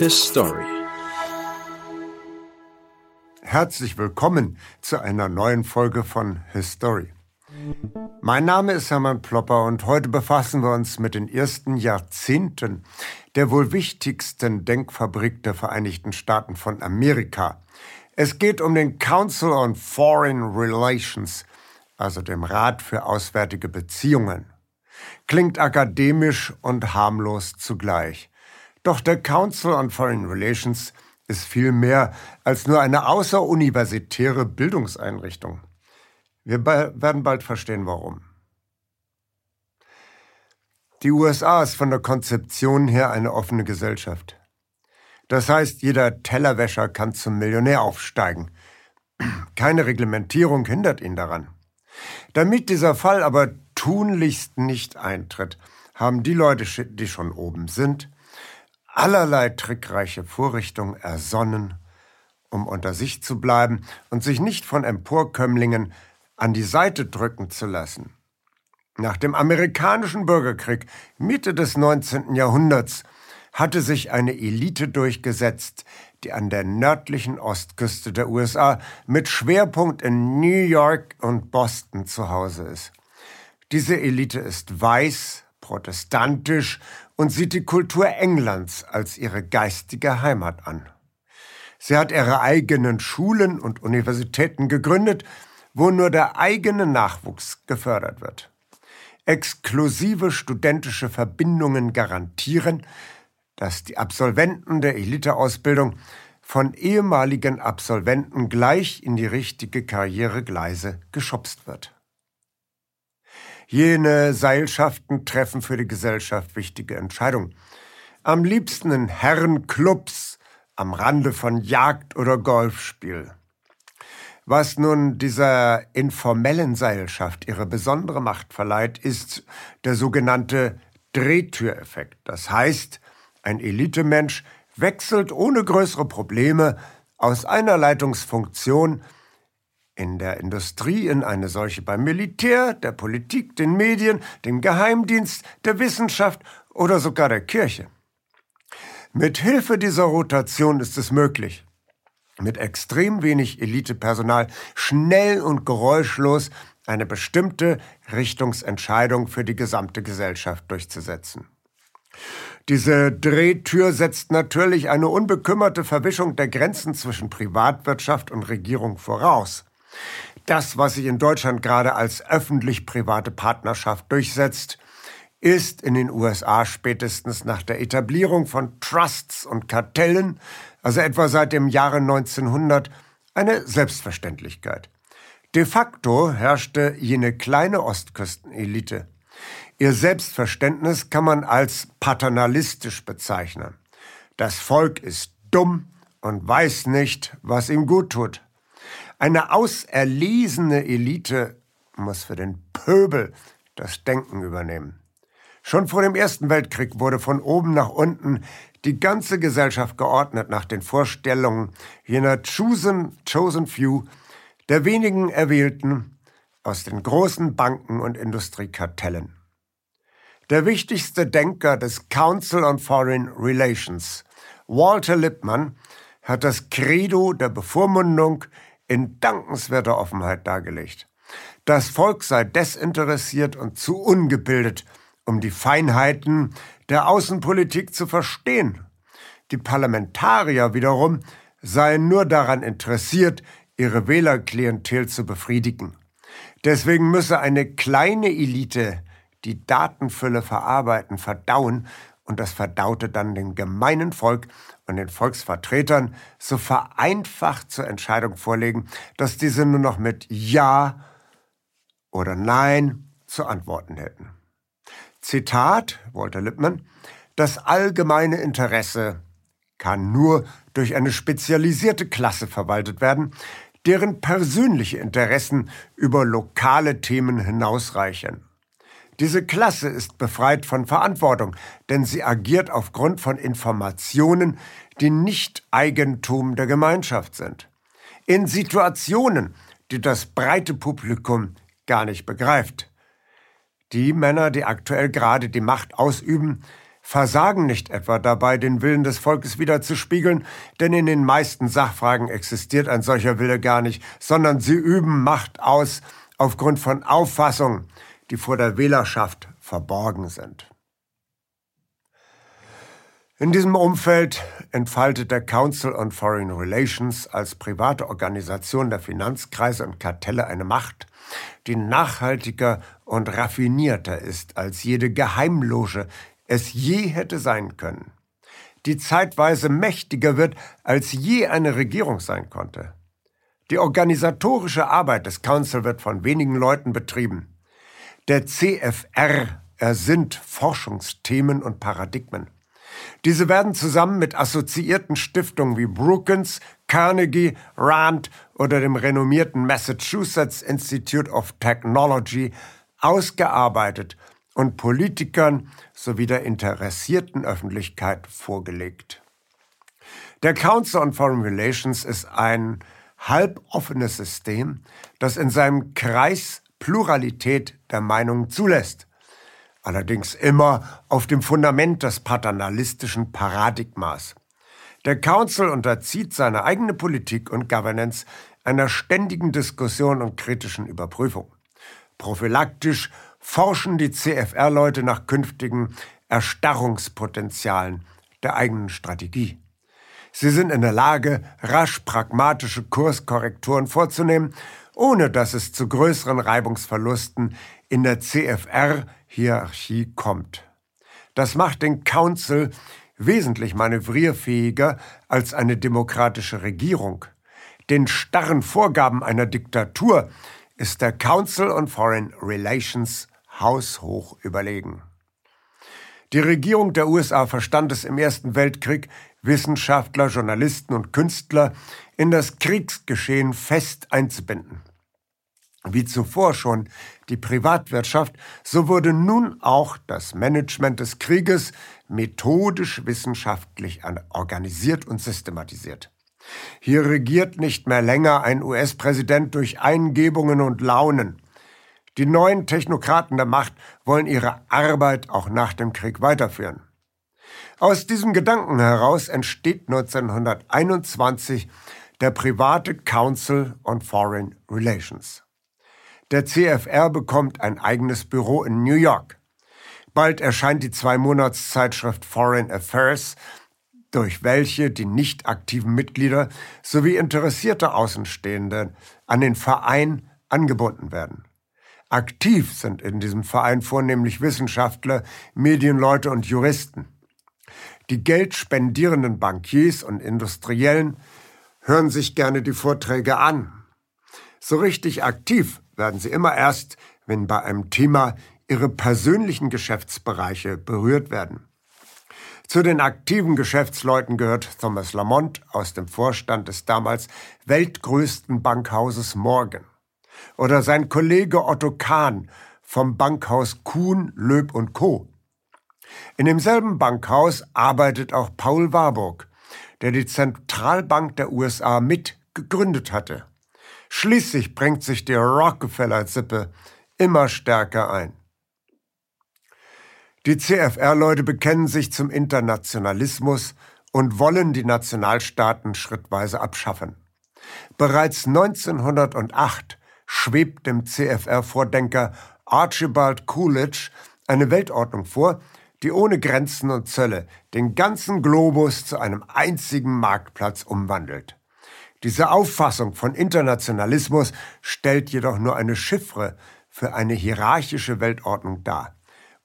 His Story. Herzlich willkommen zu einer neuen Folge von His Story. Mein Name ist Hermann Plopper und heute befassen wir uns mit den ersten Jahrzehnten der wohl wichtigsten Denkfabrik der Vereinigten Staaten von Amerika. Es geht um den Council on Foreign Relations, also dem Rat für Auswärtige Beziehungen. Klingt akademisch und harmlos zugleich. Doch der Council on Foreign Relations ist viel mehr als nur eine außeruniversitäre Bildungseinrichtung. Wir werden bald verstehen, warum. Die USA ist von der Konzeption her eine offene Gesellschaft. Das heißt, jeder Tellerwäscher kann zum Millionär aufsteigen. Keine Reglementierung hindert ihn daran. Damit dieser Fall aber tunlichst nicht eintritt, haben die Leute, die schon oben sind, allerlei trickreiche Vorrichtungen ersonnen, um unter sich zu bleiben und sich nicht von Emporkömmlingen an die Seite drücken zu lassen. Nach dem amerikanischen Bürgerkrieg Mitte des 19. Jahrhunderts hatte sich eine Elite durchgesetzt, die an der nördlichen Ostküste der USA mit Schwerpunkt in New York und Boston zu Hause ist. Diese Elite ist weiß, protestantisch und sieht die Kultur Englands als ihre geistige Heimat an. Sie hat ihre eigenen Schulen und Universitäten gegründet, wo nur der eigene Nachwuchs gefördert wird. Exklusive studentische Verbindungen garantieren, dass die Absolventen der Eliteausbildung von ehemaligen Absolventen gleich in die richtige Karrieregleise geschubst wird. Jene Seilschaften treffen für die Gesellschaft wichtige Entscheidungen. Am liebsten in Herrenclubs, am Rande von Jagd- oder Golfspiel. Was nun dieser informellen Seilschaft ihre besondere Macht verleiht, ist der sogenannte Drehtüreffekt. Das heißt, ein Elitemensch wechselt ohne größere Probleme aus einer Leitungsfunktion in der Industrie in eine solche beim Militär, der Politik, den Medien, dem Geheimdienst, der Wissenschaft oder sogar der Kirche. Mit Hilfe dieser Rotation ist es möglich, mit extrem wenig Elitepersonal schnell und geräuschlos eine bestimmte Richtungsentscheidung für die gesamte Gesellschaft durchzusetzen. Diese Drehtür setzt natürlich eine unbekümmerte Verwischung der Grenzen zwischen Privatwirtschaft und Regierung voraus. Das, was sich in Deutschland gerade als öffentlich-private Partnerschaft durchsetzt, ist in den USA spätestens nach der Etablierung von Trusts und Kartellen, also etwa seit dem Jahre 1900, eine Selbstverständlichkeit. De facto herrschte jene kleine Ostküstenelite. Ihr Selbstverständnis kann man als paternalistisch bezeichnen. Das Volk ist dumm und weiß nicht, was ihm gut tut. Eine auserlesene Elite muss für den Pöbel das Denken übernehmen. Schon vor dem Ersten Weltkrieg wurde von oben nach unten die ganze Gesellschaft geordnet nach den Vorstellungen jener chosen, chosen few, der wenigen Erwählten aus den großen Banken und Industriekartellen. Der wichtigste Denker des Council on Foreign Relations, Walter Lippmann, hat das Credo der Bevormundung in dankenswerter Offenheit dargelegt. Das Volk sei desinteressiert und zu ungebildet, um die Feinheiten der Außenpolitik zu verstehen. Die Parlamentarier wiederum seien nur daran interessiert, ihre Wählerklientel zu befriedigen. Deswegen müsse eine kleine Elite die Datenfülle verarbeiten, verdauen und das verdaute dann dem gemeinen Volk und den Volksvertretern so vereinfacht zur Entscheidung vorlegen, dass diese nur noch mit Ja oder Nein zu antworten hätten. Zitat Walter Lippmann Das allgemeine Interesse kann nur durch eine spezialisierte Klasse verwaltet werden, deren persönliche Interessen über lokale Themen hinausreichen. Diese Klasse ist befreit von Verantwortung, denn sie agiert aufgrund von Informationen, die nicht Eigentum der Gemeinschaft sind. In Situationen, die das breite Publikum gar nicht begreift. Die Männer, die aktuell gerade die Macht ausüben, versagen nicht etwa dabei, den Willen des Volkes wiederzuspiegeln, denn in den meisten Sachfragen existiert ein solcher Wille gar nicht, sondern sie üben Macht aus aufgrund von Auffassungen, die vor der Wählerschaft verborgen sind. In diesem Umfeld entfaltet der Council on Foreign Relations als private Organisation der Finanzkreise und Kartelle eine Macht, die nachhaltiger und raffinierter ist, als jede Geheimloge es je hätte sein können, die zeitweise mächtiger wird, als je eine Regierung sein konnte. Die organisatorische Arbeit des Council wird von wenigen Leuten betrieben. Der CFR ersinnt Forschungsthemen und Paradigmen. Diese werden zusammen mit assoziierten Stiftungen wie Brookings, Carnegie, Rand oder dem renommierten Massachusetts Institute of Technology ausgearbeitet und Politikern sowie der interessierten Öffentlichkeit vorgelegt. Der Council on Foreign Relations ist ein halboffenes System, das in seinem Kreis Pluralität der Meinungen zulässt allerdings immer auf dem Fundament des paternalistischen Paradigmas. Der Council unterzieht seine eigene Politik und Governance einer ständigen Diskussion und kritischen Überprüfung. Prophylaktisch forschen die CFR-Leute nach künftigen Erstarrungspotenzialen der eigenen Strategie. Sie sind in der Lage, rasch pragmatische Kurskorrekturen vorzunehmen, ohne dass es zu größeren Reibungsverlusten in der CFR-Hierarchie kommt. Das macht den Council wesentlich manövrierfähiger als eine demokratische Regierung. Den starren Vorgaben einer Diktatur ist der Council on Foreign Relations haushoch überlegen. Die Regierung der USA verstand es im Ersten Weltkrieg, Wissenschaftler, Journalisten und Künstler in das Kriegsgeschehen fest einzubinden. Wie zuvor schon die Privatwirtschaft, so wurde nun auch das Management des Krieges methodisch wissenschaftlich organisiert und systematisiert. Hier regiert nicht mehr länger ein US-Präsident durch Eingebungen und Launen. Die neuen Technokraten der Macht wollen ihre Arbeit auch nach dem Krieg weiterführen. Aus diesem Gedanken heraus entsteht 1921 der private Council on Foreign Relations. Der CFR bekommt ein eigenes Büro in New York. Bald erscheint die Zwei-Monats-Zeitschrift Foreign Affairs, durch welche die nicht aktiven Mitglieder sowie interessierte Außenstehende an den Verein angebunden werden. Aktiv sind in diesem Verein vornehmlich Wissenschaftler, Medienleute und Juristen. Die geldspendierenden Bankiers und Industriellen hören sich gerne die Vorträge an. So richtig aktiv werden sie immer erst, wenn bei einem Thema ihre persönlichen Geschäftsbereiche berührt werden. Zu den aktiven Geschäftsleuten gehört Thomas Lamont aus dem Vorstand des damals weltgrößten Bankhauses Morgan oder sein Kollege Otto Kahn vom Bankhaus Kuhn, Löb und Co. In demselben Bankhaus arbeitet auch Paul Warburg, der die Zentralbank der USA mit gegründet hatte. Schließlich bringt sich die Rockefeller-Sippe immer stärker ein. Die CFR-Leute bekennen sich zum Internationalismus und wollen die Nationalstaaten schrittweise abschaffen. Bereits 1908 schwebt dem CFR-Vordenker Archibald Coolidge eine Weltordnung vor, die ohne Grenzen und Zölle den ganzen Globus zu einem einzigen Marktplatz umwandelt. Diese Auffassung von Internationalismus stellt jedoch nur eine Chiffre für eine hierarchische Weltordnung dar.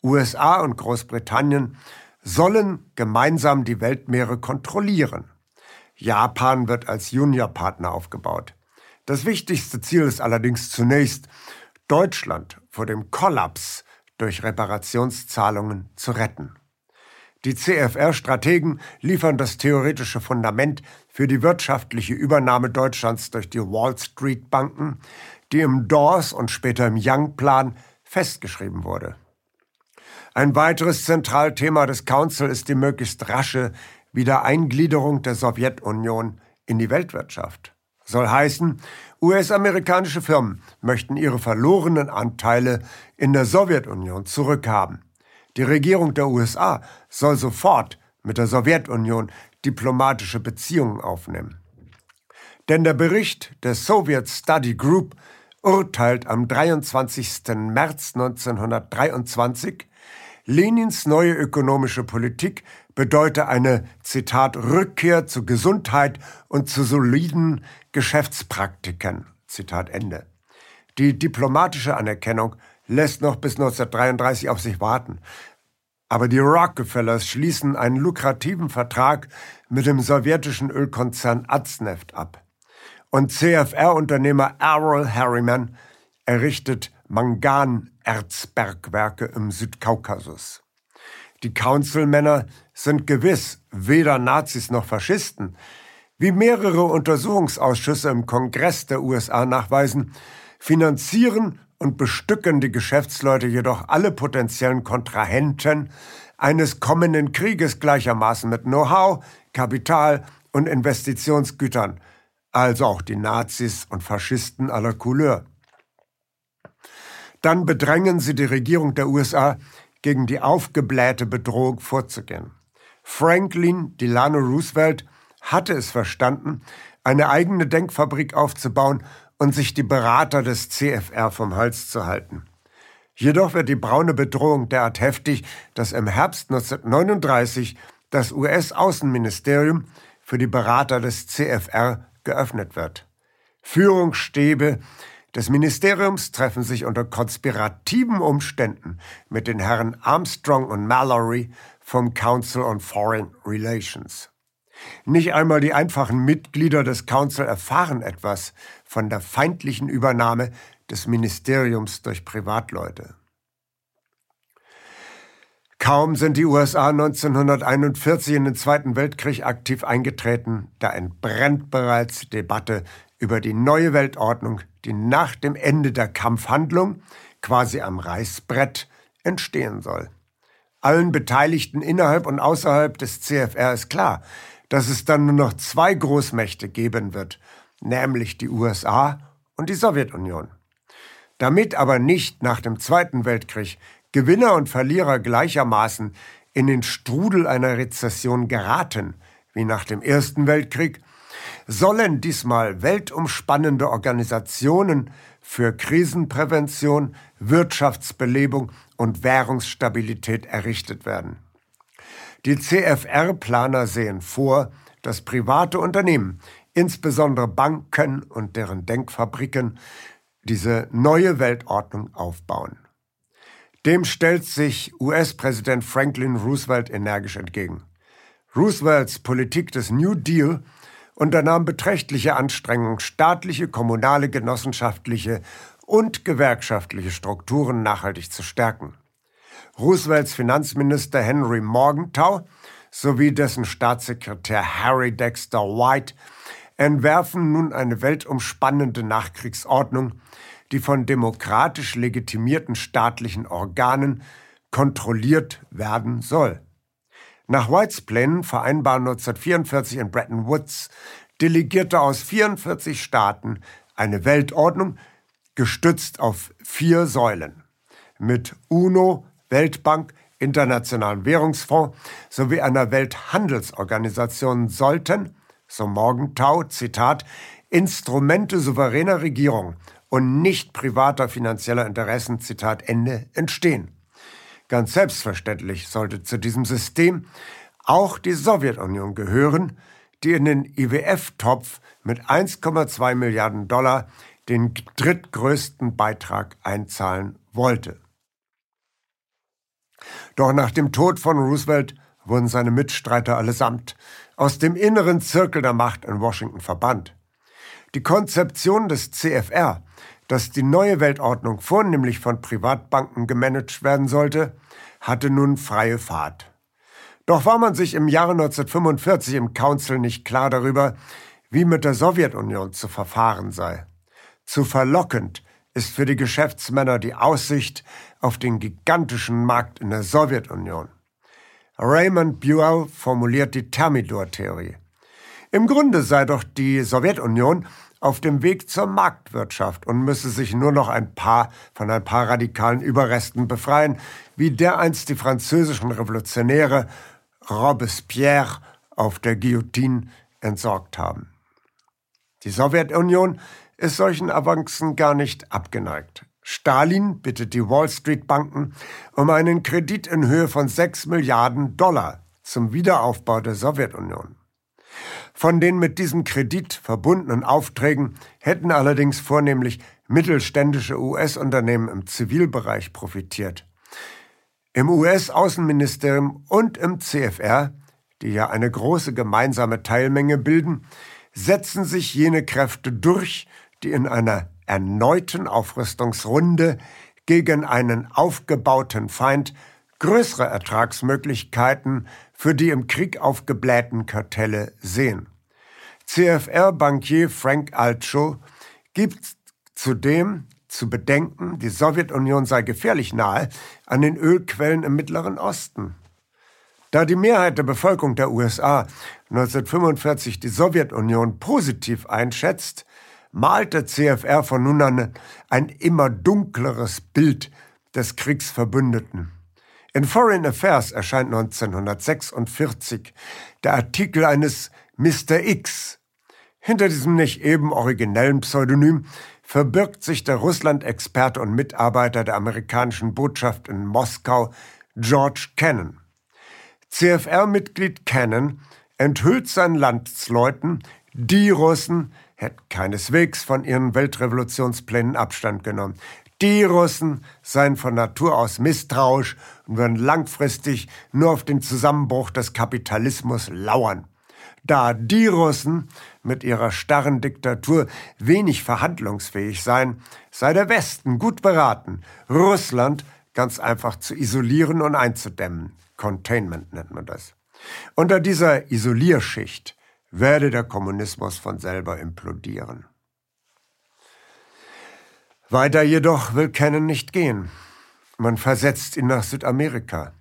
USA und Großbritannien sollen gemeinsam die Weltmeere kontrollieren. Japan wird als Juniorpartner aufgebaut. Das wichtigste Ziel ist allerdings zunächst, Deutschland vor dem Kollaps durch Reparationszahlungen zu retten. Die CFR-Strategen liefern das theoretische Fundament für die wirtschaftliche Übernahme Deutschlands durch die Wall Street Banken, die im Dawes und später im Young-Plan festgeschrieben wurde. Ein weiteres Zentralthema des Council ist die möglichst rasche Wiedereingliederung der Sowjetunion in die Weltwirtschaft. Soll heißen, US-amerikanische Firmen möchten ihre verlorenen Anteile in der Sowjetunion zurückhaben. Die Regierung der USA soll sofort mit der Sowjetunion diplomatische Beziehungen aufnehmen. Denn der Bericht der Soviet Study Group urteilt am 23. März 1923, Lenins neue ökonomische Politik bedeute eine, Zitat, Rückkehr zu Gesundheit und zu soliden Geschäftspraktiken, Zitat Ende. Die diplomatische Anerkennung lässt noch bis 1933 auf sich warten. Aber die Rockefellers schließen einen lukrativen Vertrag mit dem sowjetischen Ölkonzern Azneft ab. Und CFR-Unternehmer Errol Harriman errichtet Manganerzbergwerke im Südkaukasus. Die Councilmänner sind gewiss weder Nazis noch Faschisten. Wie mehrere Untersuchungsausschüsse im Kongress der USA nachweisen, finanzieren und bestücken die Geschäftsleute jedoch alle potenziellen Kontrahenten eines kommenden Krieges gleichermaßen mit Know-how, Kapital und Investitionsgütern, also auch die Nazis und Faschisten aller Couleur. Dann bedrängen sie die Regierung der USA, gegen die aufgeblähte Bedrohung vorzugehen. Franklin Delano Roosevelt hatte es verstanden, eine eigene Denkfabrik aufzubauen und sich die Berater des CFR vom Hals zu halten. Jedoch wird die braune Bedrohung derart heftig, dass im Herbst 1939 das US-Außenministerium für die Berater des CFR geöffnet wird. Führungsstäbe des Ministeriums treffen sich unter konspirativen Umständen mit den Herren Armstrong und Mallory vom Council on Foreign Relations. Nicht einmal die einfachen Mitglieder des Council erfahren etwas von der feindlichen Übernahme des Ministeriums durch Privatleute. Kaum sind die USA 1941 in den Zweiten Weltkrieg aktiv eingetreten, da entbrennt bereits Debatte über die neue Weltordnung, die nach dem Ende der Kampfhandlung quasi am Reißbrett entstehen soll. Allen Beteiligten innerhalb und außerhalb des CFR ist klar, dass es dann nur noch zwei Großmächte geben wird, nämlich die USA und die Sowjetunion. Damit aber nicht nach dem Zweiten Weltkrieg Gewinner und Verlierer gleichermaßen in den Strudel einer Rezession geraten, wie nach dem Ersten Weltkrieg, sollen diesmal weltumspannende Organisationen für Krisenprävention, Wirtschaftsbelebung und Währungsstabilität errichtet werden. Die CFR-Planer sehen vor, dass private Unternehmen, insbesondere Banken und deren Denkfabriken, diese neue Weltordnung aufbauen. Dem stellt sich US-Präsident Franklin Roosevelt energisch entgegen. Roosevelts Politik des New Deal unternahm beträchtliche Anstrengungen, staatliche, kommunale, genossenschaftliche und gewerkschaftliche Strukturen nachhaltig zu stärken. Roosevelts Finanzminister Henry Morgenthau sowie dessen Staatssekretär Harry Dexter White entwerfen nun eine weltumspannende Nachkriegsordnung, die von demokratisch legitimierten staatlichen Organen kontrolliert werden soll. Nach Whites Plänen vereinbaren 1944 in Bretton Woods Delegierte aus 44 Staaten eine Weltordnung, gestützt auf vier Säulen. Mit UNO, Weltbank, Internationalen Währungsfonds sowie einer Welthandelsorganisation sollten, so Morgenthau, Zitat, Instrumente souveräner Regierung und nicht privater finanzieller Interessen, Zitat Ende, entstehen. Ganz selbstverständlich sollte zu diesem System auch die Sowjetunion gehören, die in den IWF-Topf mit 1,2 Milliarden Dollar den drittgrößten Beitrag einzahlen wollte. Doch nach dem Tod von Roosevelt wurden seine Mitstreiter allesamt aus dem inneren Zirkel der Macht in Washington verbannt. Die Konzeption des CFR, dass die neue Weltordnung vornehmlich von Privatbanken gemanagt werden sollte, hatte nun freie Fahrt. Doch war man sich im Jahre 1945 im Council nicht klar darüber, wie mit der Sowjetunion zu verfahren sei. Zu verlockend ist für die Geschäftsmänner die Aussicht auf den gigantischen Markt in der Sowjetunion. Raymond Buell formuliert die Thermidor-Theorie. Im Grunde sei doch die Sowjetunion auf dem Weg zur Marktwirtschaft und müsse sich nur noch ein paar von ein paar radikalen Überresten befreien, wie dereinst die französischen Revolutionäre Robespierre auf der Guillotine entsorgt haben. Die Sowjetunion ist solchen Avancen gar nicht abgeneigt. Stalin bittet die Wall Street Banken um einen Kredit in Höhe von 6 Milliarden Dollar zum Wiederaufbau der Sowjetunion. Von den mit diesem Kredit verbundenen Aufträgen hätten allerdings vornehmlich mittelständische US-Unternehmen im Zivilbereich profitiert. Im US-Außenministerium und im CFR, die ja eine große gemeinsame Teilmenge bilden, setzen sich jene Kräfte durch, die in einer erneuten Aufrüstungsrunde gegen einen aufgebauten Feind größere Ertragsmöglichkeiten für die im Krieg aufgeblähten Kartelle sehen. CFR-Bankier Frank Altschow gibt zudem zu bedenken, die Sowjetunion sei gefährlich nahe an den Ölquellen im Mittleren Osten. Da die Mehrheit der Bevölkerung der USA 1945 die Sowjetunion positiv einschätzt, malt der CFR von nun an ein immer dunkleres Bild des Kriegsverbündeten. In Foreign Affairs erscheint 1946 der Artikel eines Mr. X. Hinter diesem nicht eben originellen Pseudonym verbirgt sich der Russland-Experte und Mitarbeiter der amerikanischen Botschaft in Moskau, George Kennan. CFR-Mitglied Cannon enthüllt seinen Landsleuten, die Russen hätten keineswegs von ihren Weltrevolutionsplänen Abstand genommen. Die Russen seien von Natur aus misstrauisch und würden langfristig nur auf den Zusammenbruch des Kapitalismus lauern. Da die Russen mit ihrer starren Diktatur wenig verhandlungsfähig seien, sei der Westen gut beraten, Russland ganz einfach zu isolieren und einzudämmen. Containment nennt man das. Unter dieser Isolierschicht werde der Kommunismus von selber implodieren. Weiter jedoch will Cannon nicht gehen. Man versetzt ihn nach Südamerika.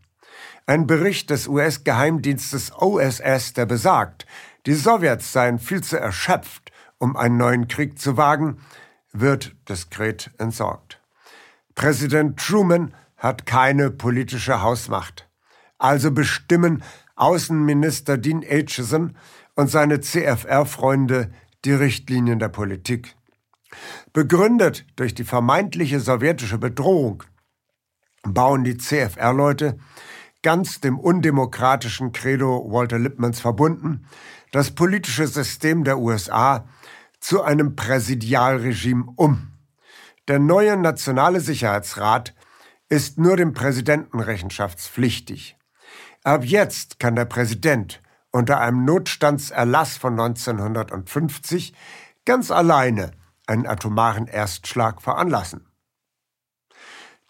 Ein Bericht des US-Geheimdienstes OSS, der besagt, die Sowjets seien viel zu erschöpft, um einen neuen Krieg zu wagen, wird diskret entsorgt. Präsident Truman hat keine politische Hausmacht. Also bestimmen Außenminister Dean Acheson und seine CFR-Freunde die Richtlinien der Politik. Begründet durch die vermeintliche sowjetische Bedrohung bauen die CFR-Leute, ganz dem undemokratischen Credo Walter Lippmanns verbunden, das politische System der USA zu einem Präsidialregime um. Der neue Nationale Sicherheitsrat ist nur dem Präsidenten rechenschaftspflichtig. Ab jetzt kann der Präsident unter einem Notstandserlass von 1950 ganz alleine einen atomaren Erstschlag veranlassen.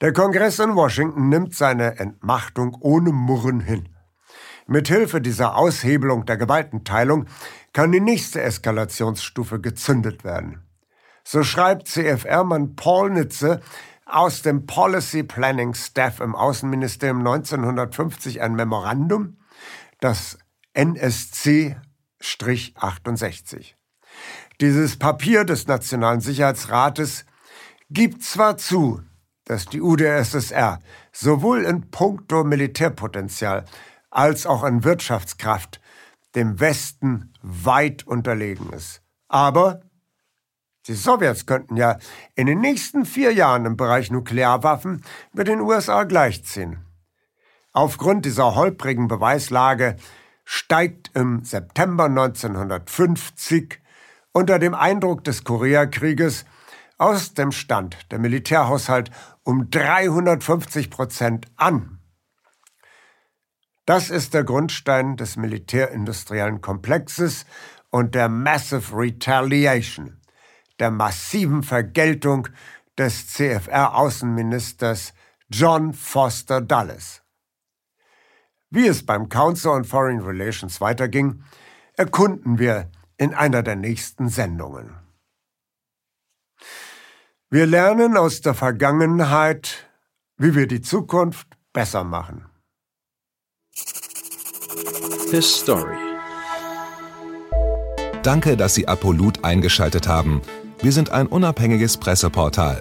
Der Kongress in Washington nimmt seine Entmachtung ohne Murren hin. Mithilfe dieser Aushebelung der Gewaltenteilung kann die nächste Eskalationsstufe gezündet werden. So schreibt CFR-Mann Paul Nitze aus dem Policy Planning Staff im Außenministerium 1950 ein Memorandum, das NSC-68. Dieses Papier des Nationalen Sicherheitsrates gibt zwar zu, dass die UdSSR sowohl in puncto Militärpotenzial als auch in Wirtschaftskraft dem Westen weit unterlegen ist. Aber die Sowjets könnten ja in den nächsten vier Jahren im Bereich Nuklearwaffen mit den USA gleichziehen. Aufgrund dieser holprigen Beweislage steigt im September 1950 unter dem Eindruck des Koreakrieges aus dem Stand der Militärhaushalt um 350 Prozent an. Das ist der Grundstein des militärindustriellen Komplexes und der Massive Retaliation der massiven Vergeltung des CFR-Außenministers John Foster Dulles. Wie es beim Council on Foreign Relations weiterging, erkunden wir in einer der nächsten Sendungen. Wir lernen aus der Vergangenheit, wie wir die Zukunft besser machen. His story. Danke, dass Sie Apolut eingeschaltet haben. Wir sind ein unabhängiges Presseportal.